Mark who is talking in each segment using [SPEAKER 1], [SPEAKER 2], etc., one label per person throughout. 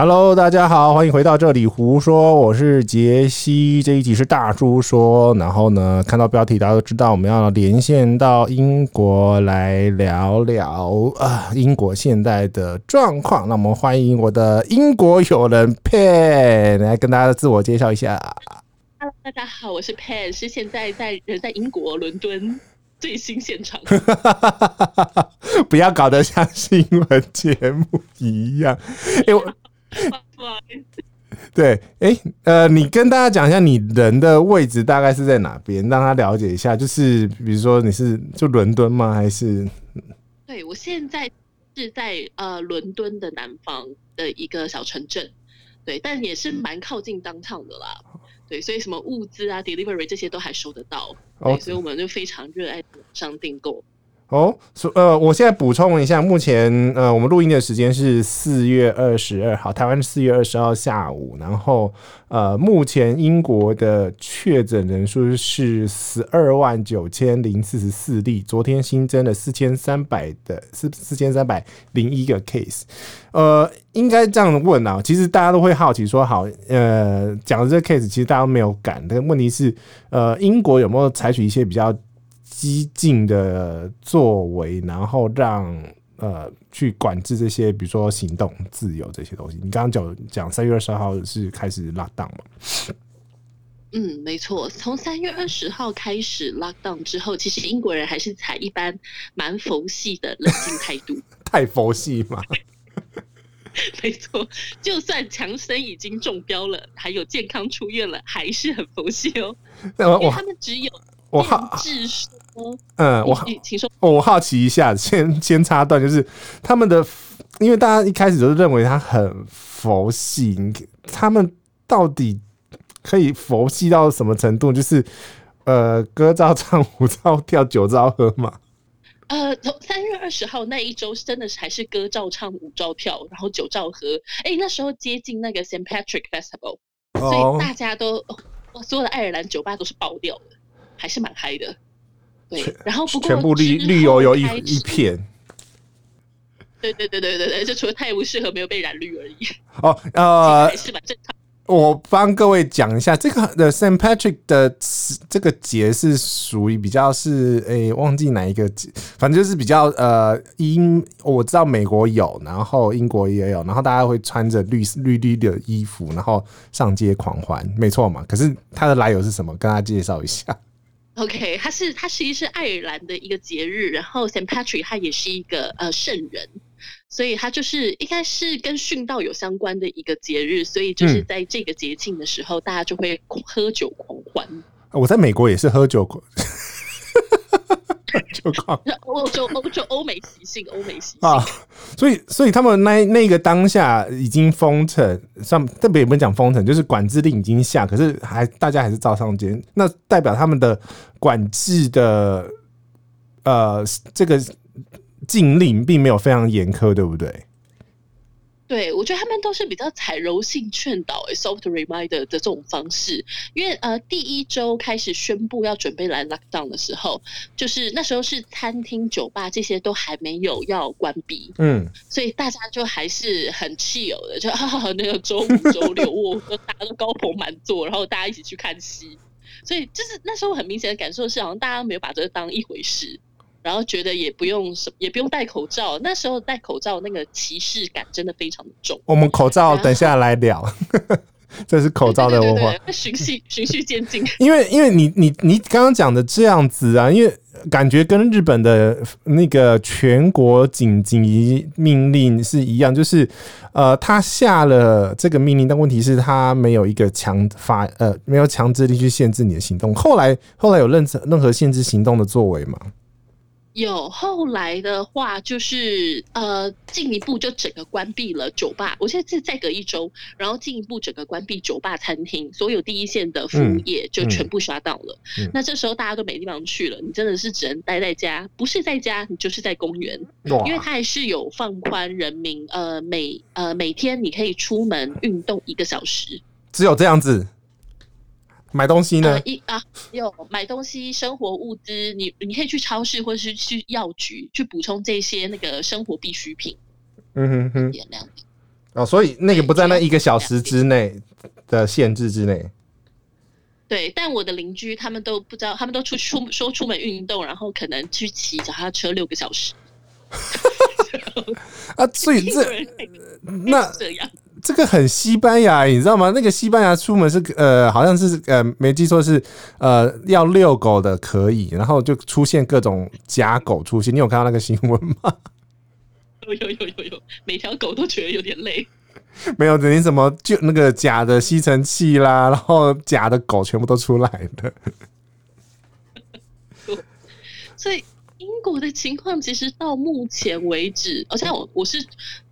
[SPEAKER 1] Hello，大家好，欢迎回到这里胡说，我是杰西。这一集是大叔说，然后呢，看到标题大家都知道我们要连线到英国来聊聊啊，英国现在的状况。那我们欢迎我的英国友人 Pan 来跟大家自我介绍一下。
[SPEAKER 2] Hello，大家好，我是 Pan，是现在在人在英国伦敦最新现场。
[SPEAKER 1] 不要搞得像新闻节目一样，哎我。
[SPEAKER 2] 不好意思，
[SPEAKER 1] 对，哎、欸，呃，你跟大家讲一下你人的位置大概是在哪边，让他了解一下。就是比如说你是就伦敦吗？还是？
[SPEAKER 2] 对，我现在是在呃伦敦的南方的一个小城镇，对，但也是蛮靠近 downtown 的啦。对，所以什么物资啊、delivery 这些都还收得到。对，所以我们就非常热爱网上订购。
[SPEAKER 1] 哦，呃，我现在补充一下，目前呃，我们录音的时间是四月二十二号，台湾四月二十号下午，然后呃，目前英国的确诊人数是十二万九千零四十四例，昨天新增了四千三百的四四千三百零一个 case，呃，应该这样问啊，其实大家都会好奇说，好，呃，讲的这个 case 其实大家没有感，但问题是，呃，英国有没有采取一些比较激进的作为，然后让呃去管制这些，比如说行动自由这些东西。你刚刚讲讲三月二十号是开始 lock down 吗？
[SPEAKER 2] 嗯，没错，从三月二十号开始 lock down 之后，其实英国人还是采一般蛮佛系的冷静态度。
[SPEAKER 1] 太佛系吗？
[SPEAKER 2] 没错，就算强生已经中标了，还有健康出院了，还是很佛系哦。因为他们只有
[SPEAKER 1] 我好。
[SPEAKER 2] 嗯，
[SPEAKER 1] 我请说，我好奇一下，先先插段，就是他们的，因为大家一开始都认为他很佛系，他们到底可以佛系到什么程度？就是呃，歌照唱，舞照跳，酒照喝嘛。
[SPEAKER 2] 呃，从三月二十号那一周，真的是还是歌照唱，舞照跳，然后酒照喝。哎、欸，那时候接近那个 Saint Patrick Festival，所以大家都所有的爱尔兰酒吧都是爆掉的，还是蛮嗨的。对，然后不过
[SPEAKER 1] 全部绿绿油油一一片。
[SPEAKER 2] 对对对对对对，就除了太不适合没有被染绿而已。
[SPEAKER 1] 哦，呃，
[SPEAKER 2] 还是蛮正常。
[SPEAKER 1] 我帮各位讲一下，这个的 Saint Patrick 的这个节是属于比较是，诶，忘记哪一个节，反正就是比较呃英，我知道美国有，然后英国也有，然后大家会穿着绿绿绿的衣服，然后上街狂欢，没错嘛。可是它的来由是什么？跟大家介绍一下。
[SPEAKER 2] OK，它是它其实是爱尔兰的一个节日，然后 Saint Patrick 他也是一个呃圣人，所以他就是应该是跟殉道有相关的一个节日，所以就是在这个节庆的时候，嗯、大家就会喝酒狂欢。
[SPEAKER 1] 我在美国也是喝酒狂。就靠。
[SPEAKER 2] 欧洲欧洲欧美习性，欧美习性。
[SPEAKER 1] 啊，所以所以他们那那个当下已经封城，上特别也不讲封城，就是管制令已经下，可是还大家还是照上街，那代表他们的管制的呃这个禁令并没有非常严苛，对不对？
[SPEAKER 2] 对，我觉得他们都是比较采柔性劝导、欸、（soft reminder） 的这种方式，因为呃，第一周开始宣布要准备来 lockdown 的时候，就是那时候是餐厅、酒吧这些都还没有要关闭，嗯，所以大家就还是很 chill 的，就哈哈，那个周五、周六，我大家都高朋满座，然后大家一起去看戏，所以就是那时候很明显的感受是，好像大家没有把这个当一回事。然后觉得也不用什，也不用戴口罩。那时候戴口罩那个歧视感真的非常的重。
[SPEAKER 1] 我们口罩等下来聊，这是口罩的文化。
[SPEAKER 2] 循序循序渐进。
[SPEAKER 1] 因为因为你你你刚刚讲的这样子啊，因为感觉跟日本的那个全国紧急命令是一样，就是呃，他下了这个命令，但问题是他没有一个强法呃，没有强制力去限制你的行动。后来后来有任何任何限制行动的作为吗？
[SPEAKER 2] 有后来的话，就是呃，进一步就整个关闭了酒吧。我现在是再隔一周，然后进一步整个关闭酒吧、餐厅，所有第一线的服务业就全部 shut down 了。嗯嗯、那这时候大家都没地方去了，你真的是只能待在家，不是在家，你就是在公园，因为它还是有放宽人民呃每呃每天你可以出门运动一个小时，
[SPEAKER 1] 只有这样子。买东西呢？
[SPEAKER 2] 呃、一啊，有买东西，生活物资，你你可以去超市或者是去药局去补充这些那个生活必需品。嗯哼哼，
[SPEAKER 1] 哦，所以那个不在那一个小时之内的限制之内。
[SPEAKER 2] 对，但我的邻居他们都不知道，他们都出出说出门运动，然后可能去骑脚踏车六个小时。
[SPEAKER 1] 啊，所以这 那这个很西班牙，你知道吗？那个西班牙出门是呃，好像是呃，没记错是呃，要遛狗的可以，然后就出现各种假狗出现。你有看到那个新闻吗？
[SPEAKER 2] 有有有有有，每条狗都觉得有点累。
[SPEAKER 1] 没有，等于什么就那个假的吸尘器啦，然后假的狗全部都出来了。
[SPEAKER 2] 所以英国的情况其实到目前为止，而且我我是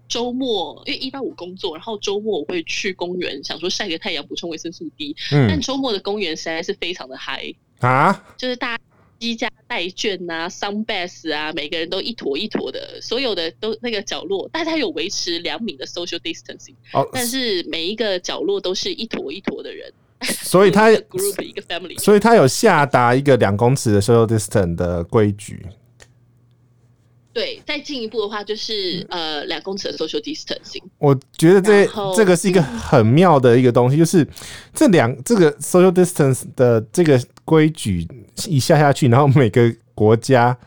[SPEAKER 2] 周末，因为一到五工作，然后周末我会去公园，想说晒个太阳，补充维生素 D。嗯，但周末的公园实在是非常的嗨啊，就是大家。积家带眷呐，sunbath 啊，每个人都一坨一坨的，所有的都那个角落，大家有维持两米的 social distancing，哦，但是每一个角落都是一坨一坨的人，
[SPEAKER 1] 所以他
[SPEAKER 2] group 一个 family，
[SPEAKER 1] 所以他有下达一个两公尺的 social distance 的规矩。
[SPEAKER 2] 对，再进一步的话就是呃两公尺的 social distancing。
[SPEAKER 1] 我觉得这这个是一个很妙的一个东西，就是这两这个 social distance 的这个规矩一下下去，然后每个国家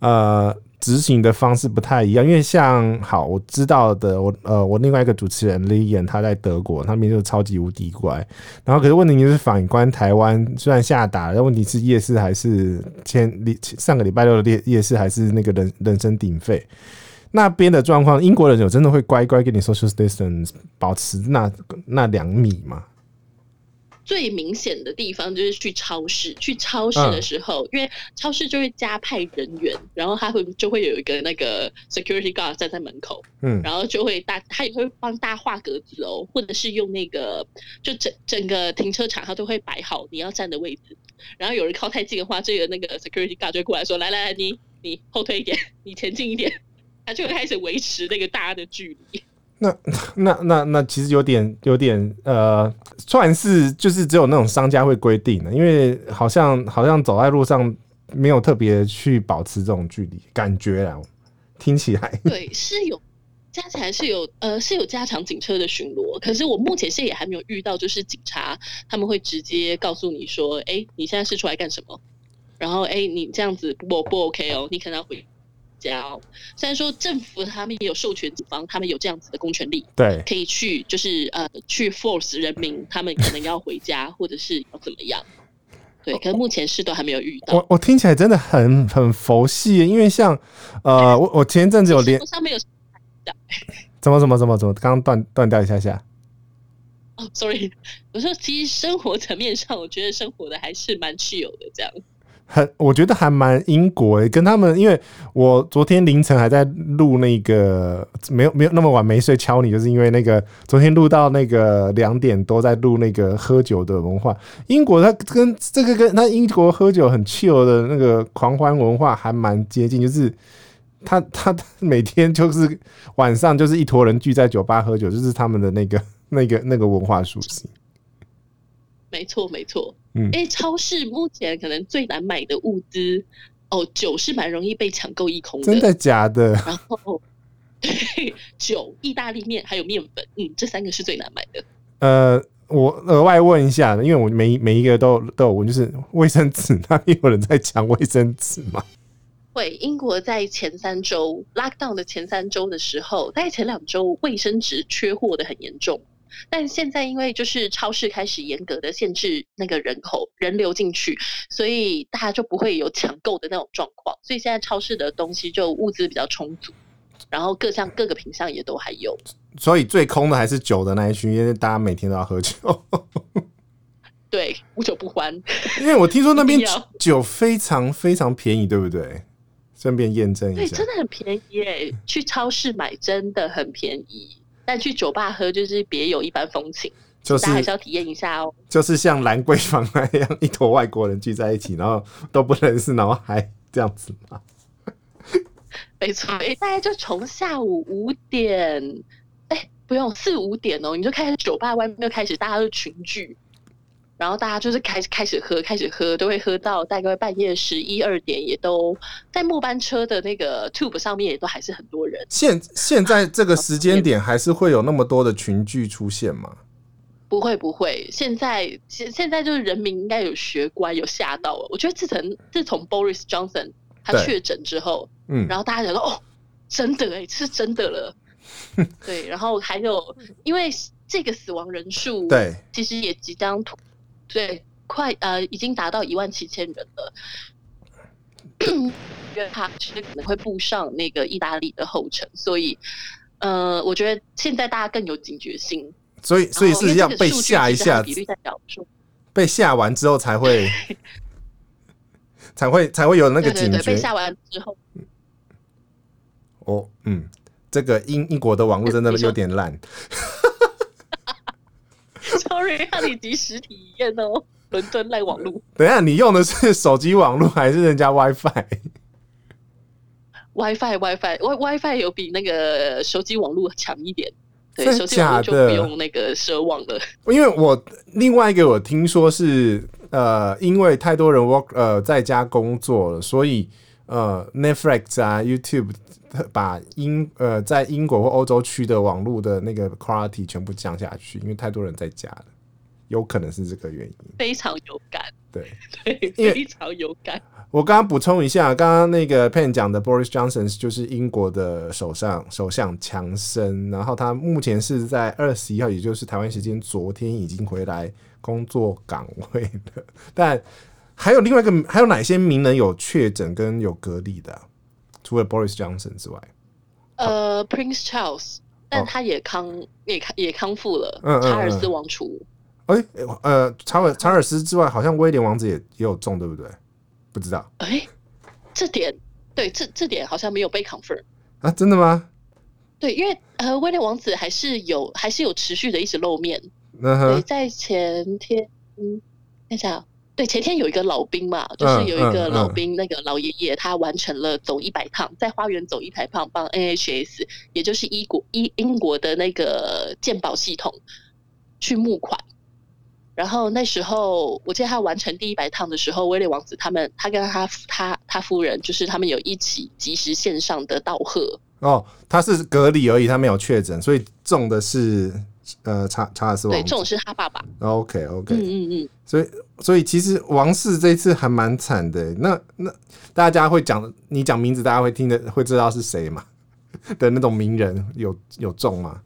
[SPEAKER 1] 呃。执行的方式不太一样，因为像好我知道的，我呃我另外一个主持人 Lian 他在德国，他那边就超级无敌乖。然后可是问题就是反观台湾，虽然下达，但问题是夜市还是前上个礼拜六的夜夜市还是那个人人声鼎沸。那边的状况，英国人有真的会乖乖跟你 social distance 保持那那两米吗？
[SPEAKER 2] 最明显的地方就是去超市，去超市的时候，嗯、因为超市就会加派人员，然后他会就会有一个那个 security guard 站在门口，嗯，然后就会大他也会帮大家画格子哦，或者是用那个就整整个停车场他都会摆好你要站的位置，然后有人靠太近的话，这个那个 security guard 就会过来说，来来来，你你后退一点，你前进一点，他就会开始维持那个大家的距离。
[SPEAKER 1] 那 那那那其实有点有点呃，算是就是只有那种商家会规定的，因为好像好像走在路上没有特别去保持这种距离，感觉啊，听起来
[SPEAKER 2] 对是有加起来是有呃是有加强警车的巡逻，可是我目前现在也还没有遇到，就是警察他们会直接告诉你说，哎、你现在是出来干什么？然后哎、你这样子不不 OK 哦，你可能要回。交，虽然说政府他们也有授权警方，他们有这样子的公权力，
[SPEAKER 1] 对，
[SPEAKER 2] 可以去就是呃去 force 人民，他们可能要回家或者是要怎么样，对，可是目前是都还没有遇到。
[SPEAKER 1] 我我听起来真的很很佛系，因为像呃我我前一阵子有连
[SPEAKER 2] 上面有
[SPEAKER 1] 怎么怎么怎么怎么刚刚断断掉一下下。
[SPEAKER 2] 哦，sorry，我说其实生活层面上，我觉得生活的还是蛮 chill 的这样。
[SPEAKER 1] 很，我觉得还蛮英国诶，跟他们，因为我昨天凌晨还在录那个，没有没有那么晚没睡敲你，就是因为那个昨天录到那个两点多在录那个喝酒的文化。英国它跟这个跟他英国喝酒很 chill 的那个狂欢文化还蛮接近，就是他他每天就是晚上就是一坨人聚在酒吧喝酒，就是他们的那个那个那个文化属性。
[SPEAKER 2] 没错，没错。嗯，哎，超市目前可能最难买的物资，哦，酒是蛮容易被抢购一空的。
[SPEAKER 1] 真的假的？
[SPEAKER 2] 然后，对，酒、意大利面还有面粉，嗯，这三个是最难买的。
[SPEAKER 1] 呃，我额外问一下，因为我每每一个都都有问，就是卫生纸，那边有人在抢卫生纸吗？
[SPEAKER 2] 会，英国在前三周 lockdown 的前三周的时候，大概前两周卫生纸缺货的很严重。但现在因为就是超市开始严格的限制那个人口人流进去，所以大家就不会有抢购的那种状况，所以现在超市的东西就物资比较充足，然后各项各个品项也都还有。
[SPEAKER 1] 所以最空的还是酒的那一区，因为大家每天都要喝酒。
[SPEAKER 2] 对，无酒不欢。
[SPEAKER 1] 因为我听说那边 酒非常非常便宜，对不对？顺便验证一下。
[SPEAKER 2] 对，真的很便宜耶，去超市买真的很便宜。但去酒吧喝就是别有一番风情，就是大家还是要体验一下哦。
[SPEAKER 1] 就是像兰桂坊那样，一坨外国人聚在一起，然后都不认识，然后还这样子吗？
[SPEAKER 2] 没错，哎，大概就从下午五点，哎、欸，不用四五点哦，你就开始酒吧外面就开始大家都群聚，然后大家就是开始开始喝，开始喝，都会喝到大概半夜十一二点，也都在末班车的那个 Tube 上面，也都还是很多人。
[SPEAKER 1] 现现在这个时间点，还是会有那么多的群聚出现吗？
[SPEAKER 2] 不会不会，现在现现在就是人民应该有学乖，有吓到了。我觉得自从自从 Boris Johnson 他确诊之后，嗯，然后大家觉得哦，真的哎，是真的了。对，然后还有因为这个死亡人数，对，其实也即将突。对，快呃，已经达到一万七千人了。因为他其实可能会步上那个意大利的后尘，所以呃，我觉得现在大家更有警觉性。
[SPEAKER 1] 所以，所以是要被吓一下，比率在被吓完之后才会才会才会有那个警觉。对对对，
[SPEAKER 2] 被吓完之后，
[SPEAKER 1] 哦，嗯，这个英英国的网络真的有点烂。
[SPEAKER 2] Sorry，让你及时体验哦，伦敦赖网路。
[SPEAKER 1] 等一下，你用的是手机网络还是人家
[SPEAKER 2] WiFi？WiFi，WiFi，WiFi 有比那个手机网络强一点。对，手机网络就不用那个奢望了。
[SPEAKER 1] 因为我另外一个我听说是呃，因为太多人 work 呃在家工作了，所以呃 Netflix 啊 YouTube。把英呃在英国或欧洲区的网络的那个 quality 全部降下去，因为太多人在家了，有可能是这个原因。
[SPEAKER 2] 非常有感，
[SPEAKER 1] 对
[SPEAKER 2] 对，非常有感。
[SPEAKER 1] 我刚刚补充一下，刚刚那个 Pen 讲的 Boris Johnson 就是英国的首相，首相强生，然后他目前是在二十一号，也就是台湾时间昨天已经回来工作岗位的。但还有另外一个，还有哪些名人有确诊跟有隔离的啊？除了 Boris Johnson 之外，
[SPEAKER 2] 呃，Prince Charles，但他也康、哦、也康也康复了。嗯，查尔斯王储。
[SPEAKER 1] 哎、欸，呃，查尔查尔斯之外，好像威廉王子也也有中，对不对？不知道。
[SPEAKER 2] 哎、欸，这点对这这点好像没有被 confirm
[SPEAKER 1] 啊？真的吗？
[SPEAKER 2] 对，因为呃，威廉王子还是有还是有持续的一直露面。嗯，对，在前天，嗯，看一下。对，前天有一个老兵嘛，就是有一个老兵，那个老爷爷，他完成了走一百趟，在花园走一百趟，帮 NHS，也就是英国英英国的那个健保系统去募款。然后那时候，我记得他完成第一百趟的时候，威廉王子他们，他跟他他他夫人，就是他们有一起及时线上的道贺。哦，
[SPEAKER 1] 他是隔离而已，他没有确诊，所以中的是。呃，查查尔斯王子，
[SPEAKER 2] 对，这种是他爸爸。
[SPEAKER 1] OK OK，
[SPEAKER 2] 嗯嗯嗯，
[SPEAKER 1] 所以所以其实王室这一次还蛮惨的。那那大家会讲你讲名字，大家会听的会知道是谁吗？的那种名人有有中吗？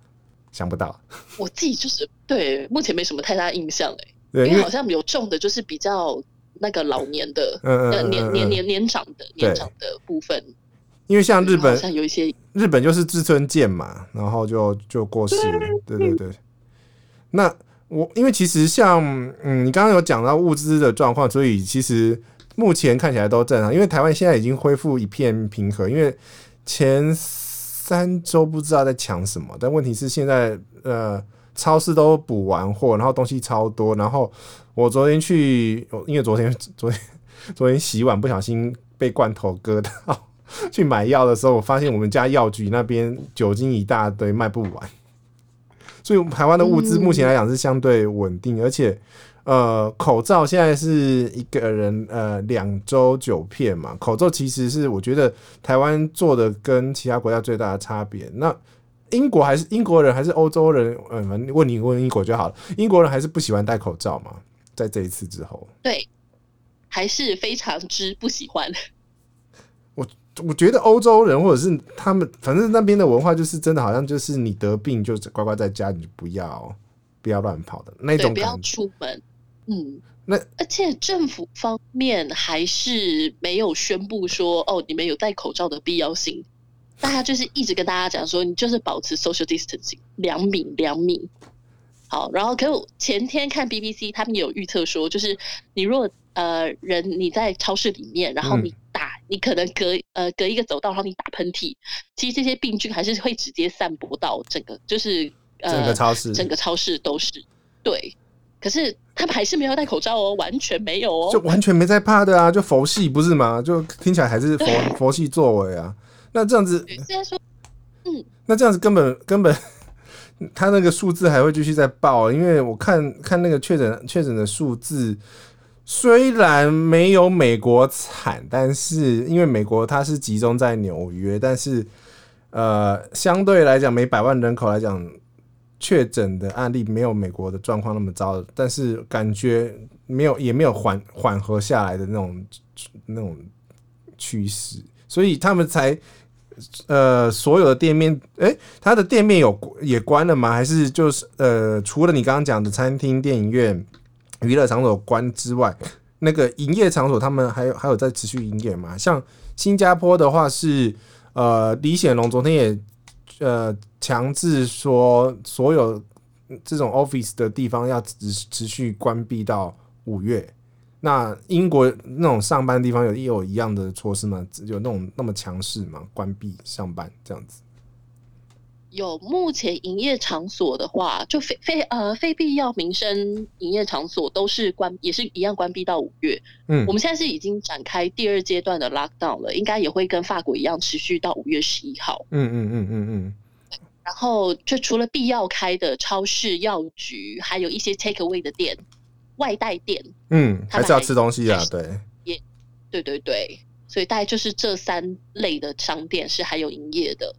[SPEAKER 1] 想不到。
[SPEAKER 2] 我自己就是对，目前没什么太大印象哎。因为好像有中的就是比较那个老年的，嗯嗯，年年年年长的年长的部分。
[SPEAKER 1] 因为像日本，
[SPEAKER 2] 像有一些
[SPEAKER 1] 日本就是志村健嘛，然后就就过世了。对对对。那我因为其实像嗯，你刚刚有讲到物资的状况，所以其实目前看起来都正常。因为台湾现在已经恢复一片平和，因为前三周不知道在抢什么，但问题是现在呃超市都补完货，然后东西超多。然后我昨天去，因为昨天昨天昨天洗碗不小心被罐头割到。去买药的时候，我发现我们家药局那边酒精一大堆，卖不完。所以台湾的物资目前来讲是相对稳定，而且呃，口罩现在是一个人呃两周九片嘛。口罩其实是我觉得台湾做的跟其他国家最大的差别。那英国还是英国人还是欧洲人？嗯，问你问英国就好了。英国人还是不喜欢戴口罩嘛？在这一次之后，
[SPEAKER 2] 对，还是非常之不喜欢。
[SPEAKER 1] 我觉得欧洲人或者是他们，反正那边的文化就是真的，好像就是你得病就乖乖在家，你就不要不要乱跑的那种，
[SPEAKER 2] 不要出门。嗯，那而且政府方面还是没有宣布说哦，你们有戴口罩的必要性。大家就是一直跟大家讲说，你就是保持 social distancing 两米两米。好，然后可我前天看 BBC，他们也有预测说，就是你如果呃人你在超市里面，然后你。打你可能隔呃隔一个走道，然后你打喷嚏，其实这些病菌还是会直接散播到整个，就是呃
[SPEAKER 1] 整个超市，
[SPEAKER 2] 整个超市都是对。可是他们还是没有戴口罩哦，完全没有哦，
[SPEAKER 1] 就完全没在怕的啊，就佛系不是吗？就听起来还是佛佛系作为啊。那这样子，
[SPEAKER 2] 虽然说，嗯，
[SPEAKER 1] 那这样子根本根本他那个数字还会继续再报，因为我看看那个确诊确诊的数字，虽然没有美国惨，但是因为美国它是集中在纽约，但是呃，相对来讲，每百万人口来讲，确诊的案例没有美国的状况那么糟，但是感觉没有也没有缓缓和下来的那种那种趋势，所以他们才。呃，所有的店面，哎、欸，他的店面有也关了吗？还是就是呃，除了你刚刚讲的餐厅、电影院、娱乐场所关之外，那个营业场所他们还有还有在持续营业吗？像新加坡的话是，呃，李显龙昨天也呃强制说，所有这种 office 的地方要持持续关闭到五月。那英国那种上班的地方有也有一样的措施吗？有那种那么强势吗？关闭上班这样子？
[SPEAKER 2] 有，目前营业场所的话，就非非呃非必要民生营业场所都是关，也是一样关闭到五月。嗯，我们现在是已经展开第二阶段的 lockdown 了，应该也会跟法国一样持续到五月十一号。
[SPEAKER 1] 嗯嗯嗯嗯嗯。
[SPEAKER 2] 然后就除了必要开的超市、药局，还有一些 take away 的店。外带店，
[SPEAKER 1] 嗯，还是要吃东西啊，对，
[SPEAKER 2] 也，对对对，所以大概就是这三类的商店是还有营业的。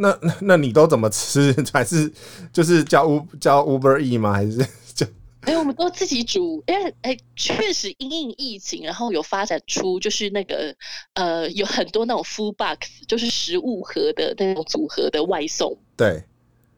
[SPEAKER 1] 那那你都怎么吃？还是就是叫 U 叫 Uber E 吗？还是就？
[SPEAKER 2] 哎、欸，我们都自己煮。因为哎，确实因应疫情，然后有发展出就是那个呃，有很多那种 Food Box，就是食物盒的那种组合的外送。
[SPEAKER 1] 对。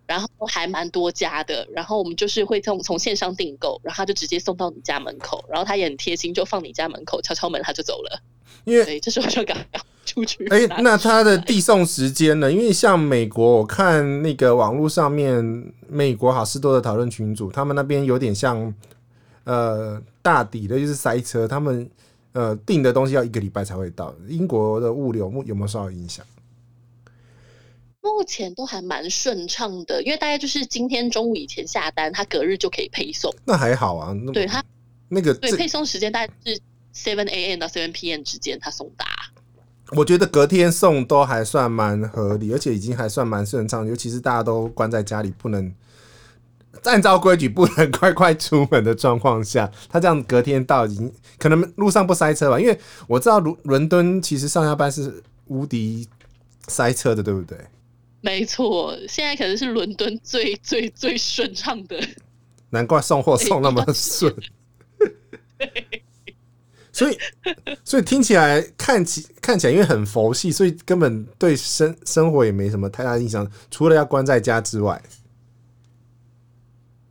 [SPEAKER 2] 然后还蛮多家的，然后我们就是会从从线上订购，然后他就直接送到你家门口，然后他也很贴心，就放你家门口，敲敲门他就走了。因为这时候就刚刚出去。
[SPEAKER 1] 哎，那他的递送时间呢？因为像美国，我看那个网络上面，美国好事多的讨论群组，他们那边有点像呃大抵的就是塞车，他们呃订的东西要一个礼拜才会到。英国的物流有没有受到影响？
[SPEAKER 2] 目前都还蛮顺畅的，因为大概就是今天中午以前下单，他隔日就可以配送。
[SPEAKER 1] 那还好啊，
[SPEAKER 2] 对他
[SPEAKER 1] 那个
[SPEAKER 2] 对配送时间大概是 seven a.m. 到 seven p.m. 之间，他送达。
[SPEAKER 1] 我觉得隔天送都还算蛮合理，而且已经还算蛮顺畅，尤其是大家都关在家里，不能按照规矩不能快快出门的状况下，他这样隔天到已经可能路上不塞车吧？因为我知道伦伦敦其实上下班是无敌塞车的，对不对？
[SPEAKER 2] 没错，现在可能是伦敦最最最顺畅的，
[SPEAKER 1] 难怪送货送那么顺。所以，所以听起来看起看起来，因为很佛系，所以根本对生生活也没什么太大印象，除了要关在家之外。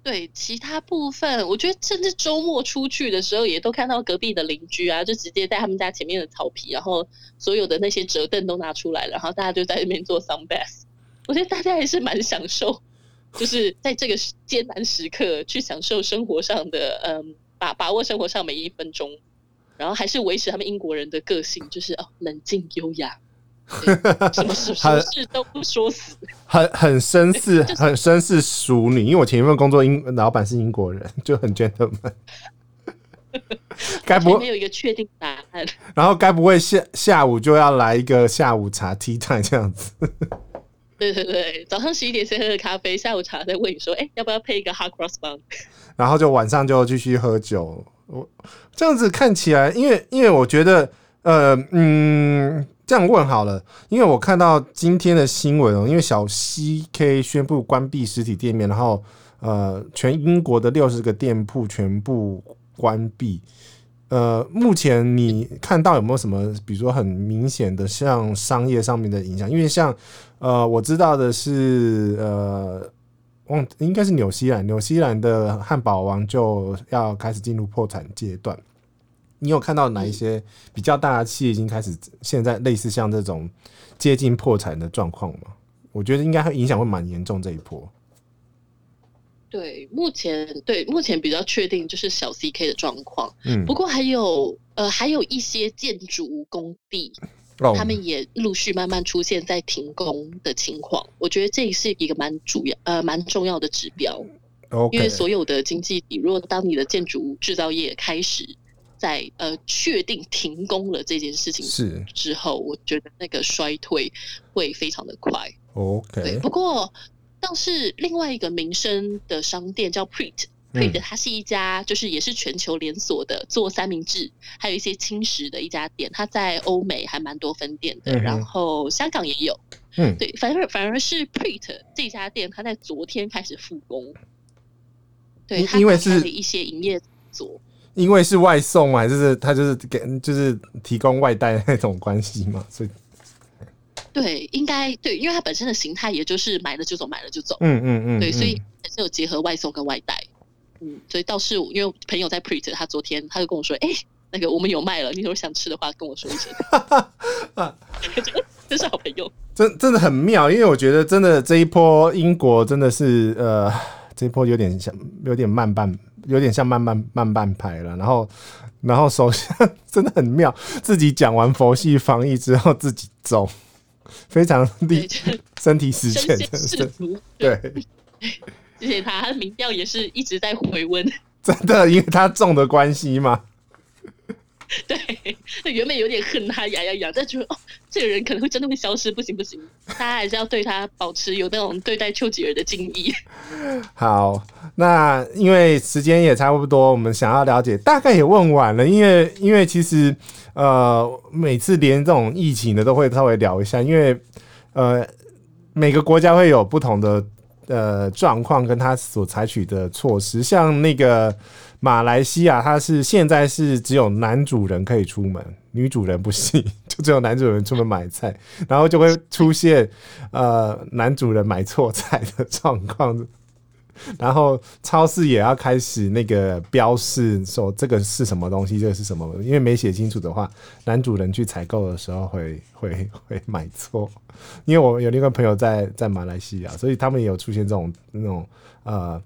[SPEAKER 2] 对其他部分，我觉得甚至周末出去的时候，也都看到隔壁的邻居啊，就直接在他们家前面的草皮，然后所有的那些折凳都拿出来了，然后大家就在那边做 sun bath。我觉得大家还是蛮享受，就是在这个艰难时刻去享受生活上的，嗯，把把握生活上每一分钟，然后还是维持他们英国人的个性，就是哦，冷静优雅，什么事什么事都不说死，
[SPEAKER 1] 很很绅士，很绅士淑女。因为我前一份工作英老板是英国人，就很 gentleman。该不会
[SPEAKER 2] 没有一个确定答案？
[SPEAKER 1] 然后该不会下下午就要来一个下午茶 tea time 这样子？
[SPEAKER 2] 对对对，早上十一点先喝个咖啡，下午茶再问你说，哎，要不要配一个 hot cross bun？
[SPEAKER 1] 然后就晚上就继续喝酒。我这样子看起来，因为因为我觉得，呃嗯，这样问好了，因为我看到今天的新闻哦，因为小 CK 宣布关闭实体店面，然后呃，全英国的六十个店铺全部关闭。呃，目前你看到有没有什么，比如说很明显的像商业上面的影响？因为像呃，我知道的是呃，忘应该是纽西兰，纽西兰的汉堡王就要开始进入破产阶段。你有看到哪一些比较大的企业已经开始现在类似像这种接近破产的状况吗？我觉得应该会影响会蛮严重这一波。
[SPEAKER 2] 对，目前对目前比较确定就是小 CK 的状况，嗯，不过还有呃还有一些建筑工地，哦，他们也陆续慢慢出现在停工的情况。我觉得这是一个蛮主要呃蛮重要的指标.因为所有的经济体，如果当你的建筑制造业开始在呃确定停工了这件事情是之后，我觉得那个衰退会非常的快。
[SPEAKER 1] OK，
[SPEAKER 2] 对，不过。倒是另外一个民生的商店叫 Pret。Pret 它是一家就是也是全球连锁的做三明治，还有一些轻食的一家店，它在欧美还蛮多分店的，嗯、然后香港也有。嗯，对，反而反而是 Pret 这家店，它在昨天开始复工。对，因为是一些营业所，
[SPEAKER 1] 因为是外送嘛，就是它就是给就是提供外带那种关系嘛，所以
[SPEAKER 2] 对，应该对，因为它本身的形态也就是买了就走，买了就走。
[SPEAKER 1] 嗯嗯嗯，
[SPEAKER 2] 对，所以还是有结合外送跟外带。嗯，所以倒是因为朋友在 Pret，他昨天他就跟我说：“哎、欸，那个我们有卖了，你如果想吃的话，跟我说一声。”啊，真是好朋友，
[SPEAKER 1] 真真的很妙。因为我觉得真的这一波英国真的是呃，这一波有点像有点慢半，有点像慢慢慢半拍了。然后然后首先真的很妙，自己讲完佛系防疫之后自己走，非常厉身体实践的，对。
[SPEAKER 2] 谢谢他，他的民调也是一直在回温。
[SPEAKER 1] 真的，因为他种的关系吗？
[SPEAKER 2] 对，原本有点恨他，痒痒痒，但觉得哦，这个人可能会真的会消失，不行不行，大家还是要对他保持有那种对待丘吉尔的敬意。
[SPEAKER 1] 好，那因为时间也差不多，我们想要了解，大概也问完了。因为因为其实呃，每次连这种疫情的都会稍微聊一下，因为呃，每个国家会有不同的。呃，状况跟他所采取的措施，像那个马来西亚，它是现在是只有男主人可以出门，女主人不行，就只有男主人出门买菜，然后就会出现呃男主人买错菜的状况。然后超市也要开始那个标示说这个是什么东西，这个是什么？因为没写清楚的话，男主人去采购的时候会会会买错。因为我有另一个朋友在在马来西亚，所以他们也有出现这种那种呃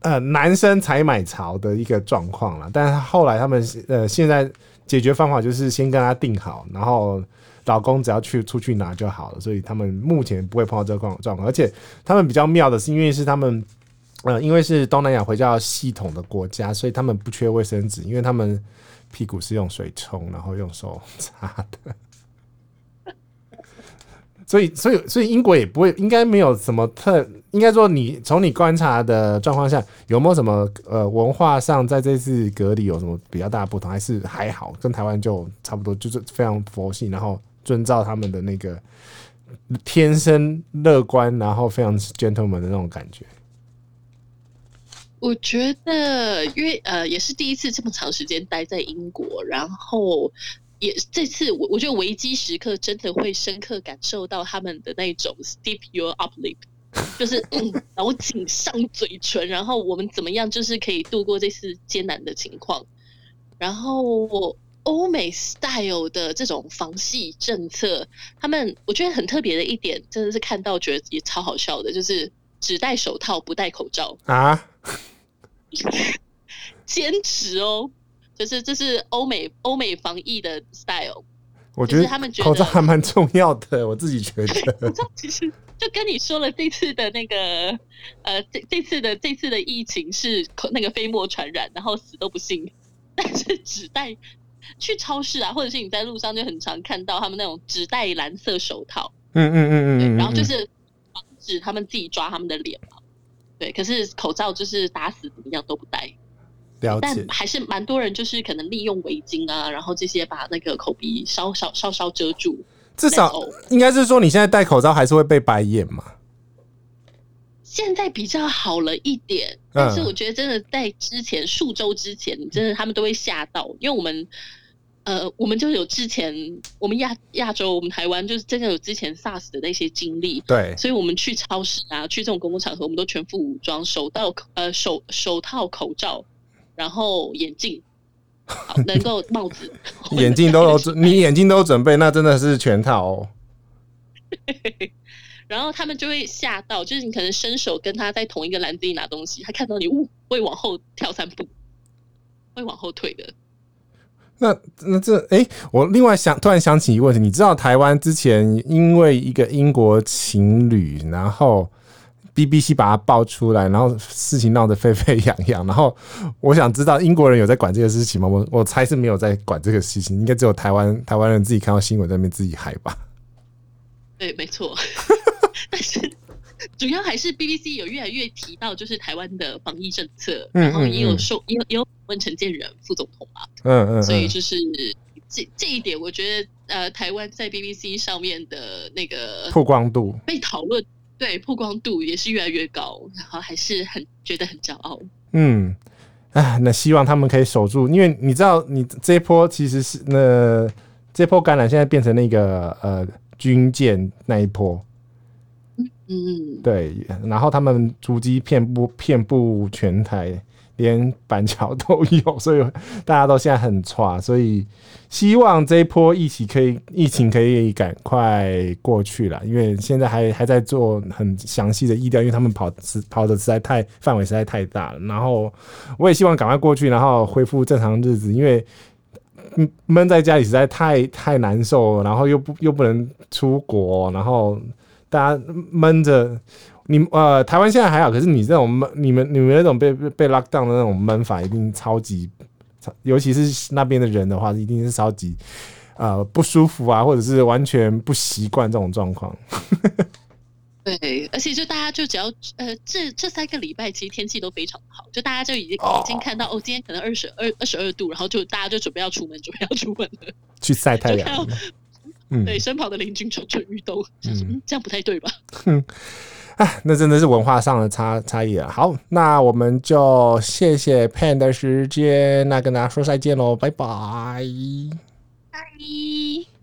[SPEAKER 1] 呃男生采买潮的一个状况了。但是后来他们呃现在解决方法就是先跟他订好，然后老公只要去出去拿就好了。所以他们目前不会碰到这个状况，而且他们比较妙的是，因为是他们。呃，因为是东南亚回教系统的国家，所以他们不缺卫生纸，因为他们屁股是用水冲，然后用手擦的。所以，所以，所以英国也不会，应该没有什么特，应该说你从你观察的状况下，有没有什么呃文化上在这次隔离有什么比较大的不同，还是还好，跟台湾就差不多，就是非常佛系，然后遵照他们的那个天生乐观，然后非常 gentleman 的那种感觉。
[SPEAKER 2] 我觉得，因为呃，也是第一次这么长时间待在英国，然后也这次我我觉得危机时刻真的会深刻感受到他们的那种 stiff your up lip，就是嗯，然后紧上嘴唇，然后我们怎么样就是可以度过这次艰难的情况。然后欧美 style 的这种防系政策，他们我觉得很特别的一点，真的是看到觉得也超好笑的，就是只戴手套不戴口罩啊。坚持哦，就是这是欧美欧美防疫的 style。
[SPEAKER 1] 我觉得他们觉得口罩还蛮重要的，我自己觉得。
[SPEAKER 2] 口罩其实就跟你说了，这次的那个呃，这这次的这次的疫情是那个飞沫传染，然后死都不信。但是只戴去超市啊，或者是你在路上就很常看到他们那种只戴蓝色手套。嗯嗯嗯嗯嗯，然后就是防止他们自己抓他们的脸嘛。对，可是口罩就是打死怎么样都不戴，
[SPEAKER 1] 了解。
[SPEAKER 2] 但还是蛮多人就是可能利用围巾啊，然后这些把那个口鼻稍稍稍稍遮住。
[SPEAKER 1] 至少应该是说你现在戴口罩还是会被白眼嘛？
[SPEAKER 2] 现在比较好了一点，但是我觉得真的在之前数周之前，真的他们都会吓到，因为我们。呃，我们就有之前，我们亚亚洲，我们台湾就是真的有之前 SARS 的那些经历，
[SPEAKER 1] 对，所
[SPEAKER 2] 以我们去超市啊，去这种公共场合，我们都全副武装，手套、呃手手套、口罩，然后眼镜，好 能够帽子，
[SPEAKER 1] 眼镜都有准，你眼镜都有准备，那真的是全套哦。
[SPEAKER 2] 然后他们就会吓到，就是你可能伸手跟他在同一个篮子里拿东西，他看到你，呜，会往后跳三步，会往后退的。
[SPEAKER 1] 那那这哎、我另外想突然想起一个问题，你知道台湾之前因为一个英国情侣，然后 BBC 把它爆出来，然后事情闹得沸沸扬扬，然后我想知道英国人有在管这个事情吗？我我猜是没有在管这个事情，应该只有台湾台湾人自己看到新闻在那边自己嗨吧？
[SPEAKER 2] 对，没错。主主要还是 BBC 有越来越提到，就是台湾的防疫政策，嗯、然后也有说，也有也有问陈建仁副总统嘛，
[SPEAKER 1] 嗯嗯，
[SPEAKER 2] 所以就是这这一点，我觉得呃，台湾在 BBC 上面的那个
[SPEAKER 1] 曝光度
[SPEAKER 2] 被讨论，对曝光度也是越来越高，然后还是很觉得很骄傲。
[SPEAKER 1] 嗯，啊，那希望他们可以守住，因为你知道，你这一波其实是那这波感染现在变成那个呃军舰那一波。
[SPEAKER 2] 嗯，
[SPEAKER 1] 对，然后他们足迹遍布遍布全台，连板桥都有，所以大家都现在很差，所以希望这一波疫情可以疫情可以赶快过去了，因为现在还还在做很详细的疫调，因为他们跑跑的实在太范围实在太大了。然后我也希望赶快过去，然后恢复正常日子，因为闷在家里实在太太难受，然后又不又不能出国，然后。大家闷着，你呃，台湾现在还好，可是你这种闷，你们你们那种被被 lock down 的那种闷法，一定超级，尤其是那边的人的话，一定是超级呃不舒服啊，或者是完全不习惯这种状况。
[SPEAKER 2] 对，而且就大家就只要呃，这这三个礼拜其实天气都非常好，就大家就已经、哦、已经看到哦，今天可能二十二二十二度，然后就大家就准备要出门，准备要出门了，
[SPEAKER 1] 去晒太阳。
[SPEAKER 2] 嗯、对，身旁的邻居蠢蠢欲动，嗯，这样不太对吧？
[SPEAKER 1] 哼，哎，那真的是文化上的差差异啊。好，那我们就谢谢 Pan 的时间，那跟大家说再见喽，拜拜，
[SPEAKER 2] 拜。